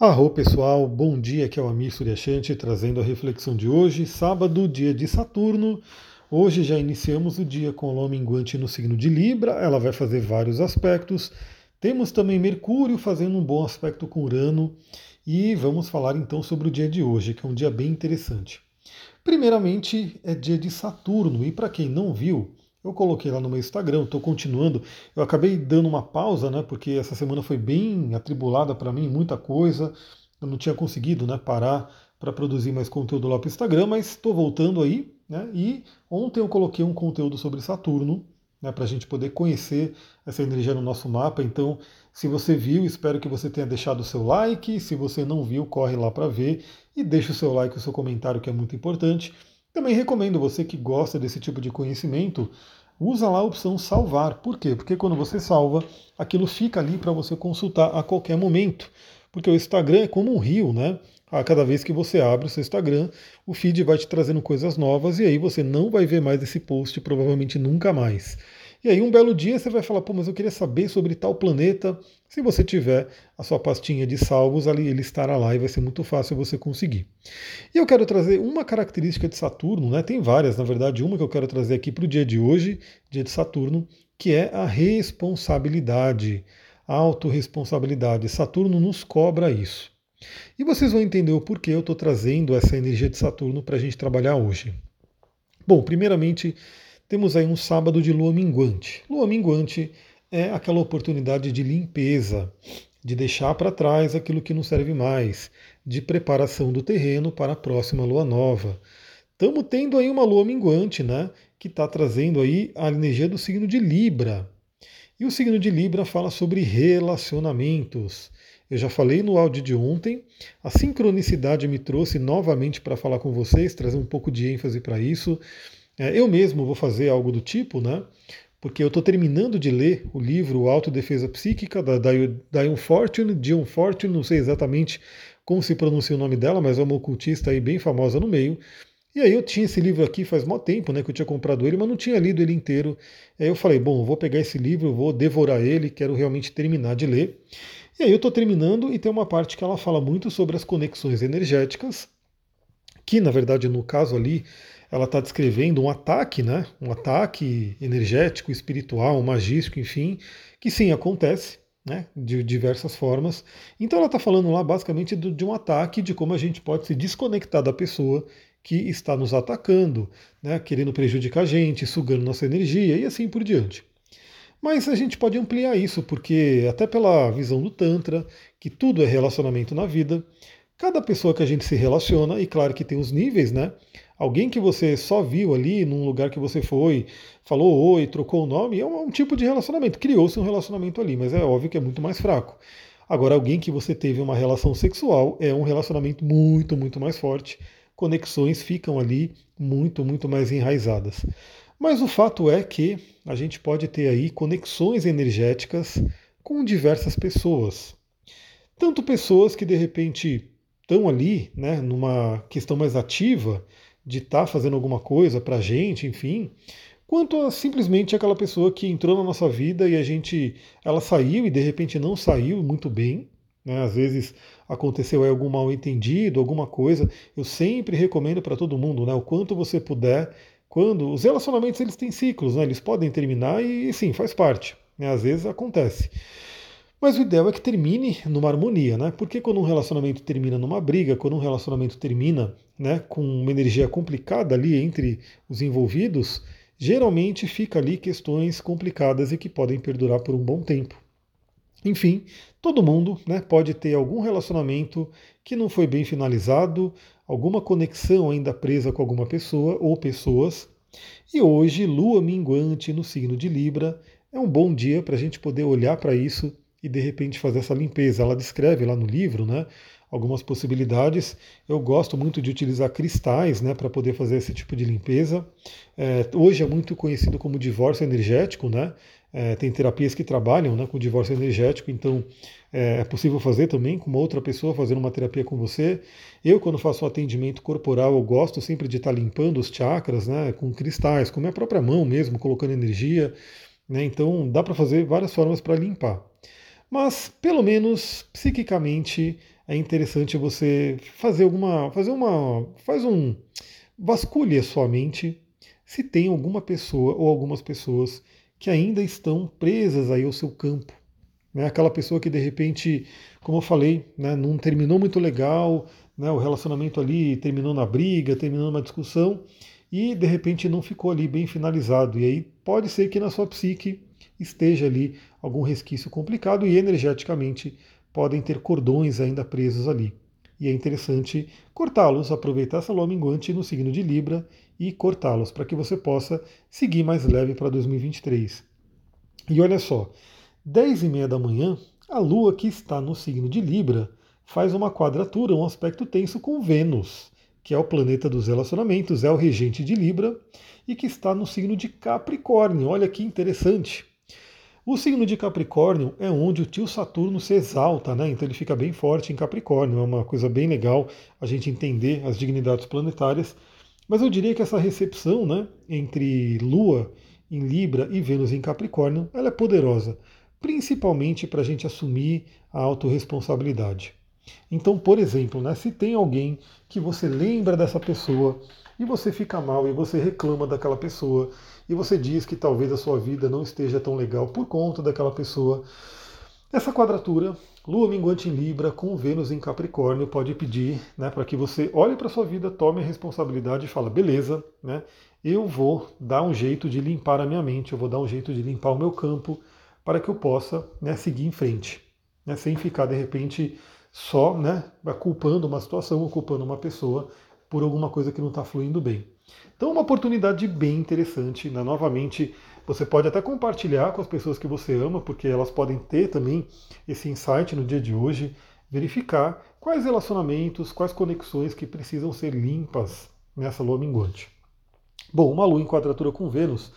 Arro pessoal, bom dia, aqui é o Amir Suryashanti trazendo a reflexão de hoje, sábado, dia de Saturno. Hoje já iniciamos o dia com a lua minguante no signo de Libra, ela vai fazer vários aspectos. Temos também Mercúrio fazendo um bom aspecto com Urano e vamos falar então sobre o dia de hoje, que é um dia bem interessante. Primeiramente, é dia de Saturno e para quem não viu, eu coloquei lá no meu Instagram, estou continuando. Eu acabei dando uma pausa, né? Porque essa semana foi bem atribulada para mim, muita coisa. Eu não tinha conseguido, né? Parar para produzir mais conteúdo lá para o Instagram, mas estou voltando aí, né? E ontem eu coloquei um conteúdo sobre Saturno, né? Para a gente poder conhecer essa energia no nosso mapa. Então, se você viu, espero que você tenha deixado o seu like. Se você não viu, corre lá para ver e deixa o seu like, o seu comentário, que é muito importante. Também recomendo você que gosta desse tipo de conhecimento, usa lá a opção salvar. Por quê? Porque quando você salva, aquilo fica ali para você consultar a qualquer momento. Porque o Instagram é como um rio, né? A cada vez que você abre o seu Instagram, o feed vai te trazendo coisas novas e aí você não vai ver mais esse post, provavelmente nunca mais. E aí um belo dia você vai falar, pô, mas eu queria saber sobre tal planeta. Se você tiver a sua pastinha de salvos ali, ele estará lá e vai ser muito fácil você conseguir. E eu quero trazer uma característica de Saturno, né? Tem várias, na verdade, uma que eu quero trazer aqui para o dia de hoje, dia de Saturno, que é a responsabilidade, a autorresponsabilidade. Saturno nos cobra isso. E vocês vão entender o porquê eu estou trazendo essa energia de Saturno para a gente trabalhar hoje. Bom, primeiramente, temos aí um sábado de lua minguante. Lua minguante é aquela oportunidade de limpeza, de deixar para trás aquilo que não serve mais, de preparação do terreno para a próxima lua nova. Estamos tendo aí uma lua minguante, né? Que está trazendo aí a energia do signo de Libra. E o signo de Libra fala sobre relacionamentos. Eu já falei no áudio de ontem, a sincronicidade me trouxe novamente para falar com vocês, trazer um pouco de ênfase para isso. É, eu mesmo vou fazer algo do tipo, né? Porque eu estou terminando de ler o livro Autodefesa Psíquica, da Diane Fortune, Dion Fortune, não sei exatamente como se pronuncia o nome dela, mas é uma ocultista aí bem famosa no meio. E aí eu tinha esse livro aqui faz muito tempo, né, que eu tinha comprado ele, mas não tinha lido ele inteiro. Aí eu falei, bom, vou pegar esse livro, vou devorar ele, quero realmente terminar de ler. E aí eu estou terminando e tem uma parte que ela fala muito sobre as conexões energéticas, que na verdade no caso ali ela está descrevendo um ataque, né? Um ataque energético, espiritual, magístico, enfim, que sim acontece, né? De diversas formas. Então ela está falando lá basicamente de um ataque, de como a gente pode se desconectar da pessoa que está nos atacando, né? Querendo prejudicar a gente, sugando nossa energia e assim por diante. Mas a gente pode ampliar isso, porque até pela visão do Tantra, que tudo é relacionamento na vida, cada pessoa que a gente se relaciona, e claro que tem os níveis, né? Alguém que você só viu ali num lugar que você foi, falou oi, trocou o nome, é um, um tipo de relacionamento. Criou-se um relacionamento ali, mas é óbvio que é muito mais fraco. Agora, alguém que você teve uma relação sexual é um relacionamento muito, muito mais forte. Conexões ficam ali muito, muito mais enraizadas. Mas o fato é que a gente pode ter aí conexões energéticas com diversas pessoas. Tanto pessoas que de repente estão ali, né, numa questão mais ativa, de estar tá fazendo alguma coisa para a gente, enfim, quanto a simplesmente aquela pessoa que entrou na nossa vida e a gente, ela saiu e de repente não saiu muito bem, né? Às vezes aconteceu aí algum mal entendido, alguma coisa. Eu sempre recomendo para todo mundo, né, o quanto você puder, quando os relacionamentos eles têm ciclos, né? Eles podem terminar e sim, faz parte, né? Às vezes acontece. Mas o ideal é que termine numa harmonia, né? Porque quando um relacionamento termina numa briga, quando um relacionamento termina né, com uma energia complicada ali entre os envolvidos, geralmente fica ali questões complicadas e que podem perdurar por um bom tempo. Enfim, todo mundo né, pode ter algum relacionamento que não foi bem finalizado, alguma conexão ainda presa com alguma pessoa ou pessoas. E hoje, lua minguante no signo de Libra, é um bom dia para a gente poder olhar para isso e de repente fazer essa limpeza. Ela descreve lá no livro, né, algumas possibilidades. Eu gosto muito de utilizar cristais, né, para poder fazer esse tipo de limpeza. É, hoje é muito conhecido como divórcio energético, né? É, tem terapias que trabalham né, com divórcio energético, então é, é, possível fazer também com uma outra pessoa fazendo uma terapia com você. Eu, quando faço um atendimento corporal, eu gosto sempre de estar limpando os chakras né, com cristais, com minha própria mão mesmo, colocando energia. Né, então dá para fazer várias formas para limpar. Mas, pelo menos, psiquicamente, é interessante você fazer alguma. fazer uma. faz um. vasculhe a sua mente se tem alguma pessoa ou algumas pessoas que ainda estão presas aí ao seu campo. Né? Aquela pessoa que de repente, como eu falei, né, não terminou muito legal, né, o relacionamento ali terminou na briga, terminou numa discussão e de repente não ficou ali bem finalizado. E aí pode ser que na sua psique esteja ali algum resquício complicado e energeticamente podem ter cordões ainda presos ali. E é interessante cortá-los, aproveitar essa lua minguante no signo de Libra e cortá-los para que você possa seguir mais leve para 2023. E olha só, 10 e meia da manhã, a Lua que está no signo de Libra faz uma quadratura, um aspecto tenso com Vênus, que é o planeta dos relacionamentos, é o regente de Libra e que está no signo de Capricórnio. Olha que interessante. O signo de Capricórnio é onde o tio Saturno se exalta, né? Então ele fica bem forte em Capricórnio. É uma coisa bem legal a gente entender as dignidades planetárias. Mas eu diria que essa recepção, né, entre Lua em Libra e Vênus em Capricórnio, ela é poderosa, principalmente para a gente assumir a autorresponsabilidade. Então, por exemplo, né, se tem alguém que você lembra dessa pessoa e você fica mal e você reclama daquela pessoa e você diz que talvez a sua vida não esteja tão legal por conta daquela pessoa, essa quadratura, Lua minguante em Libra com Vênus em Capricórnio, pode pedir né, para que você olhe para a sua vida, tome a responsabilidade e fala, beleza, né, eu vou dar um jeito de limpar a minha mente, eu vou dar um jeito de limpar o meu campo para que eu possa né, seguir em frente, né, sem ficar de repente só né, culpando uma situação ou culpando uma pessoa por alguma coisa que não está fluindo bem. Então, uma oportunidade bem interessante. Né? Novamente, você pode até compartilhar com as pessoas que você ama, porque elas podem ter também esse insight no dia de hoje, verificar quais relacionamentos, quais conexões que precisam ser limpas nessa lua minguante. Bom, uma lua em quadratura com Vênus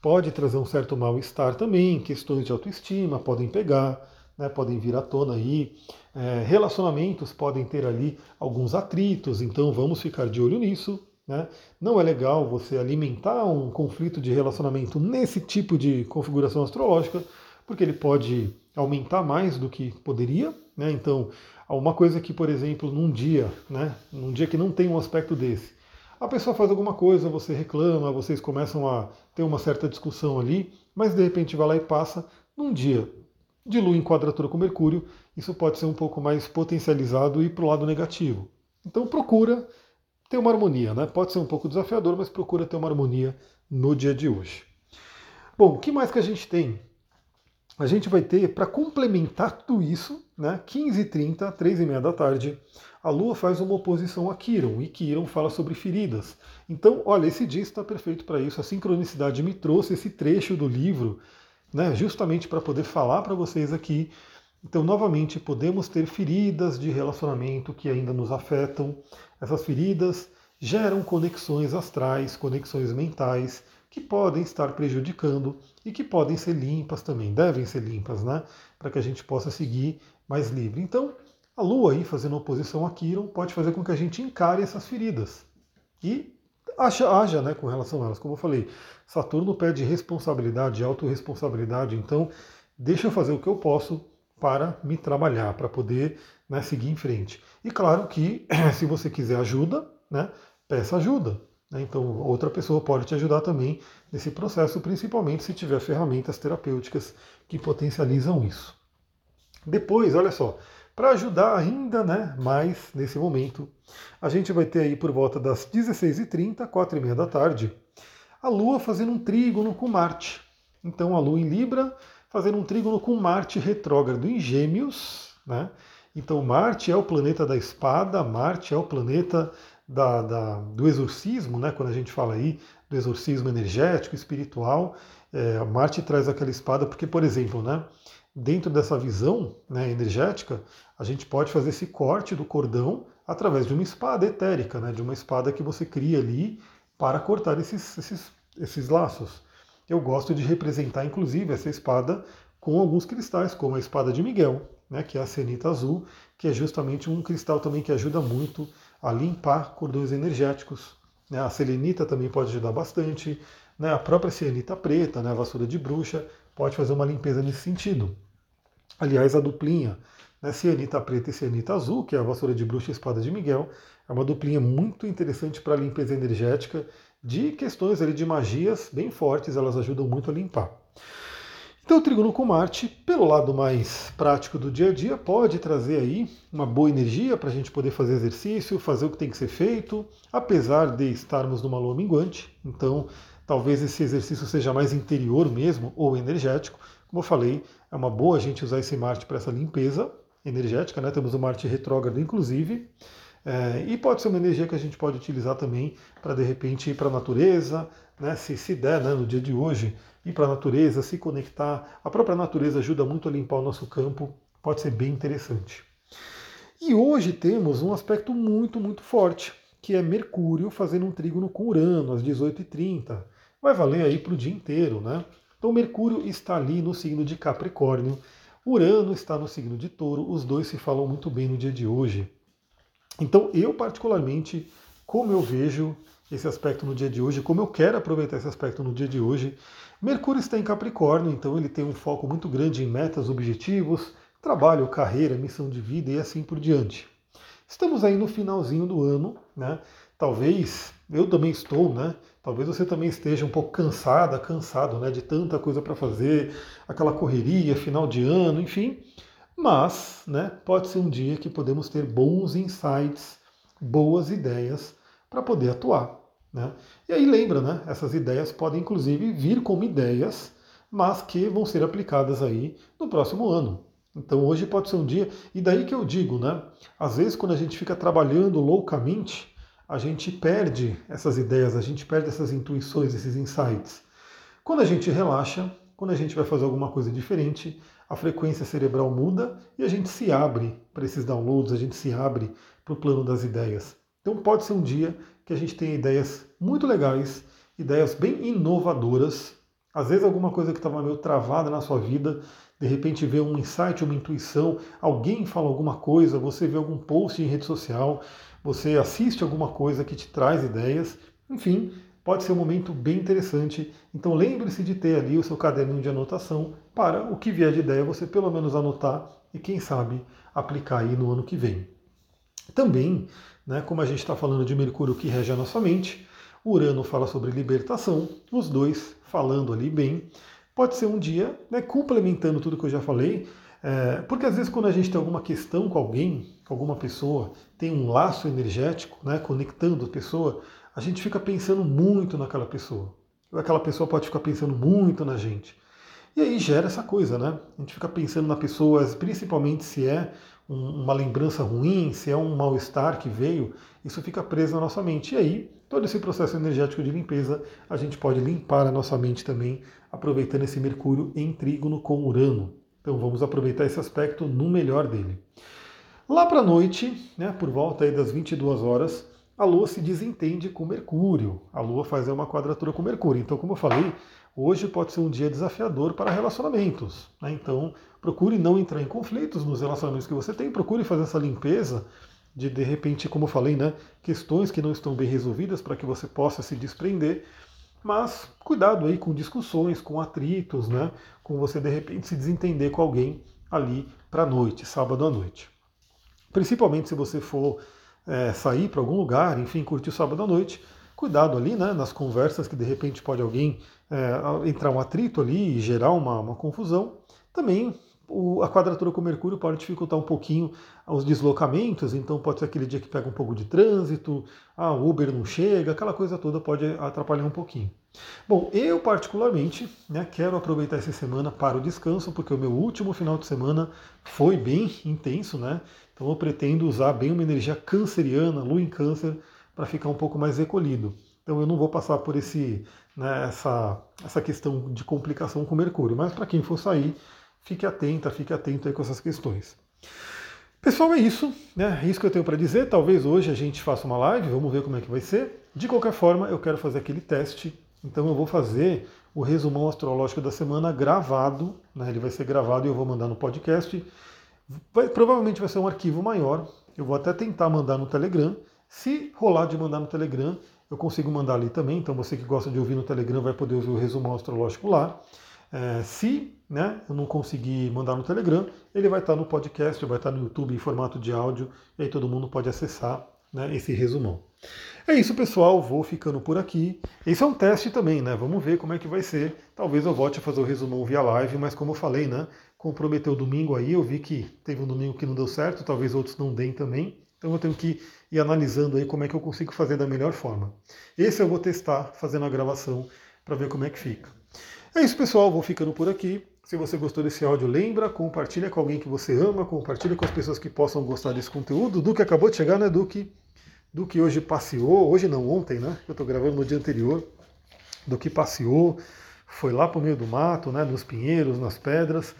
pode trazer um certo mal-estar também, questões de autoestima podem pegar, né, podem vir à tona aí. É, relacionamentos podem ter ali alguns atritos, então vamos ficar de olho nisso. Né? Não é legal você alimentar um conflito de relacionamento nesse tipo de configuração astrológica, porque ele pode aumentar mais do que poderia. Né? Então, uma coisa que, por exemplo, num dia, né, num dia que não tem um aspecto desse, a pessoa faz alguma coisa, você reclama, vocês começam a ter uma certa discussão ali, mas de repente vai lá e passa. Num dia de Lua em quadratura com Mercúrio, isso pode ser um pouco mais potencializado e para o lado negativo. Então procura ter uma harmonia, né? Pode ser um pouco desafiador, mas procura ter uma harmonia no dia de hoje. Bom, o que mais que a gente tem? A gente vai ter, para complementar tudo isso, né, 15h30, 3h30 da tarde, a Lua faz uma oposição a Quiron, e Quiron fala sobre feridas. Então, olha, esse dia está perfeito para isso. A sincronicidade me trouxe esse trecho do livro né, justamente para poder falar para vocês aqui. Então, novamente, podemos ter feridas de relacionamento que ainda nos afetam. Essas feridas geram conexões astrais, conexões mentais, que podem estar prejudicando e que podem ser limpas também, devem ser limpas, né? Para que a gente possa seguir mais livre. Então, a Lua aí fazendo oposição a Quiron pode fazer com que a gente encare essas feridas e haja, haja né, com relação a elas. Como eu falei, Saturno pede responsabilidade, autorresponsabilidade, então deixa eu fazer o que eu posso para me trabalhar, para poder né, seguir em frente. E claro que se você quiser ajuda, né, peça ajuda. Né, então outra pessoa pode te ajudar também nesse processo, principalmente se tiver ferramentas terapêuticas que potencializam isso. Depois, olha só, para ajudar ainda né, mais nesse momento, a gente vai ter aí por volta das 16h30, 4h30 da tarde, a Lua fazendo um trígono com Marte. Então a Lua em Libra fazendo um trígono com Marte retrógrado em Gêmeos. Né? Então Marte é o planeta da espada, Marte é o planeta da, da, do exorcismo, né? quando a gente fala aí do exorcismo energético, espiritual. É, Marte traz aquela espada porque, por exemplo, né, dentro dessa visão né, energética, a gente pode fazer esse corte do cordão através de uma espada etérica, né, de uma espada que você cria ali para cortar esses, esses, esses laços. Eu gosto de representar, inclusive, essa espada com alguns cristais, como a espada de Miguel, né, que é a cenita azul, que é justamente um cristal também que ajuda muito a limpar cordões energéticos. Né. A selenita também pode ajudar bastante. Né, a própria cianita preta, né, a vassoura de bruxa, pode fazer uma limpeza nesse sentido. Aliás, a duplinha, né, preta e cianita azul, que é a vassoura de bruxa e espada de Miguel, é uma duplinha muito interessante para limpeza energética de questões ali de magias bem fortes, elas ajudam muito a limpar. Então o trígono com Marte, pelo lado mais prático do dia a dia, pode trazer aí uma boa energia para a gente poder fazer exercício, fazer o que tem que ser feito, apesar de estarmos numa lua minguante. Então talvez esse exercício seja mais interior mesmo ou energético. Como eu falei, é uma boa a gente usar esse Marte para essa limpeza energética, né? Temos o Marte retrógrado, inclusive. É, e pode ser uma energia que a gente pode utilizar também para de repente ir para a natureza, né? se, se der né, no dia de hoje, ir para a natureza, se conectar. A própria natureza ajuda muito a limpar o nosso campo, pode ser bem interessante. E hoje temos um aspecto muito, muito forte, que é Mercúrio fazendo um trígono com Urano às 18h30. Vai valer aí para o dia inteiro, né? Então Mercúrio está ali no signo de Capricórnio, Urano está no signo de Touro, os dois se falam muito bem no dia de hoje. Então eu particularmente, como eu vejo esse aspecto no dia de hoje, como eu quero aproveitar esse aspecto no dia de hoje, Mercúrio está em Capricórnio, então ele tem um foco muito grande em metas, objetivos, trabalho, carreira, missão de vida e assim por diante. Estamos aí no finalzinho do ano, né? Talvez eu também estou, né? Talvez você também esteja um pouco cansada, cansado, né? De tanta coisa para fazer, aquela correria, final de ano, enfim. Mas, né? Pode ser um dia que podemos ter bons insights, boas ideias para poder atuar. Né? E aí lembra, né? essas ideias podem inclusive vir como ideias, mas que vão ser aplicadas aí no próximo ano. Então hoje pode ser um dia, e daí que eu digo, né? Às vezes quando a gente fica trabalhando loucamente, a gente perde essas ideias, a gente perde essas intuições, esses insights. Quando a gente relaxa, quando a gente vai fazer alguma coisa diferente, a frequência cerebral muda e a gente se abre para esses downloads, a gente se abre para o plano das ideias. Então pode ser um dia que a gente tenha ideias muito legais, ideias bem inovadoras. Às vezes alguma coisa que estava meio travada na sua vida, de repente vê um insight, uma intuição, alguém fala alguma coisa, você vê algum post em rede social, você assiste alguma coisa que te traz ideias, enfim, pode ser um momento bem interessante. Então lembre-se de ter ali o seu caderninho de anotação para o que vier de ideia você pelo menos anotar e quem sabe aplicar aí no ano que vem. Também né? Como a gente está falando de Mercúrio que rege a nossa mente, Urano fala sobre libertação, os dois falando ali bem. Pode ser um dia, né, complementando tudo que eu já falei, é, porque às vezes quando a gente tem alguma questão com alguém, com alguma pessoa, tem um laço energético, né, conectando a pessoa, a gente fica pensando muito naquela pessoa. Aquela pessoa pode ficar pensando muito na gente. E aí gera essa coisa, né? A gente fica pensando na pessoa, principalmente se é uma lembrança ruim, se é um mal-estar que veio, isso fica preso na nossa mente. E aí, todo esse processo energético de limpeza, a gente pode limpar a nossa mente também, aproveitando esse Mercúrio em trígono com Urano. Então vamos aproveitar esse aspecto no melhor dele. Lá para a noite, né, por volta das 22 horas, a Lua se desentende com Mercúrio. A Lua faz uma quadratura com Mercúrio. Então, como eu falei, hoje pode ser um dia desafiador para relacionamentos. Né? Então, procure não entrar em conflitos nos relacionamentos que você tem, procure fazer essa limpeza de, de repente, como eu falei, né, questões que não estão bem resolvidas para que você possa se desprender. Mas cuidado aí com discussões, com atritos, né, com você de repente se desentender com alguém ali para a noite, sábado à noite. Principalmente se você for é, sair para algum lugar, enfim, curtir sábado à noite, cuidado ali, né, nas conversas que de repente pode alguém é, entrar um atrito ali e gerar uma, uma confusão. Também o, a quadratura com Mercúrio pode dificultar um pouquinho os deslocamentos, então pode ser aquele dia que pega um pouco de trânsito, ah, o Uber não chega, aquela coisa toda pode atrapalhar um pouquinho. Bom, eu particularmente né, quero aproveitar essa semana para o descanso, porque o meu último final de semana foi bem intenso, né? Então eu pretendo usar bem uma energia canceriana, lua em câncer, para ficar um pouco mais recolhido. Então eu não vou passar por esse, né, essa, essa questão de complicação com Mercúrio, mas para quem for sair, fique atenta, fique atento aí com essas questões. Pessoal, é isso, né? É isso que eu tenho para dizer. Talvez hoje a gente faça uma live, vamos ver como é que vai ser. De qualquer forma, eu quero fazer aquele teste, então eu vou fazer o resumão astrológico da semana gravado, né? Ele vai ser gravado e eu vou mandar no podcast. Vai, provavelmente vai ser um arquivo maior. Eu vou até tentar mandar no Telegram. Se rolar de mandar no Telegram, eu consigo mandar ali também. Então você que gosta de ouvir no Telegram vai poder ouvir o resumão astrológico lá. É, se né, eu não conseguir mandar no Telegram, ele vai estar no podcast, vai estar no YouTube em formato de áudio, e aí todo mundo pode acessar né, esse resumão. É isso, pessoal. Vou ficando por aqui. Esse é um teste também, né? Vamos ver como é que vai ser. Talvez eu volte a fazer o resumão via live, mas como eu falei, né? Comprometeu domingo aí, eu vi que teve um domingo que não deu certo, talvez outros não deem também. Então eu tenho que ir analisando aí como é que eu consigo fazer da melhor forma. Esse eu vou testar fazendo a gravação para ver como é que fica. É isso, pessoal. Vou ficando por aqui. Se você gostou desse áudio, lembra, compartilha com alguém que você ama, compartilha com as pessoas que possam gostar desse conteúdo. Do que acabou de chegar, né, Duque? do que hoje passeou, hoje não, ontem, né? Eu estou gravando no dia anterior, do que passeou, foi lá para o meio do mato, né? Nos pinheiros, nas pedras.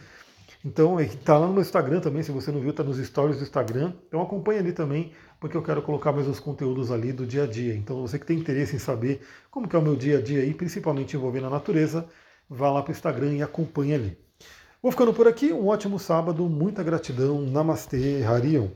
Então, está lá no Instagram também, se você não viu, está nos stories do Instagram. Então acompanha ali também, porque eu quero colocar mais os conteúdos ali do dia a dia. Então você que tem interesse em saber como que é o meu dia a dia aí, principalmente envolvendo a natureza, vá lá para o Instagram e acompanhe ali. Vou ficando por aqui, um ótimo sábado, muita gratidão, Namastê, Harion.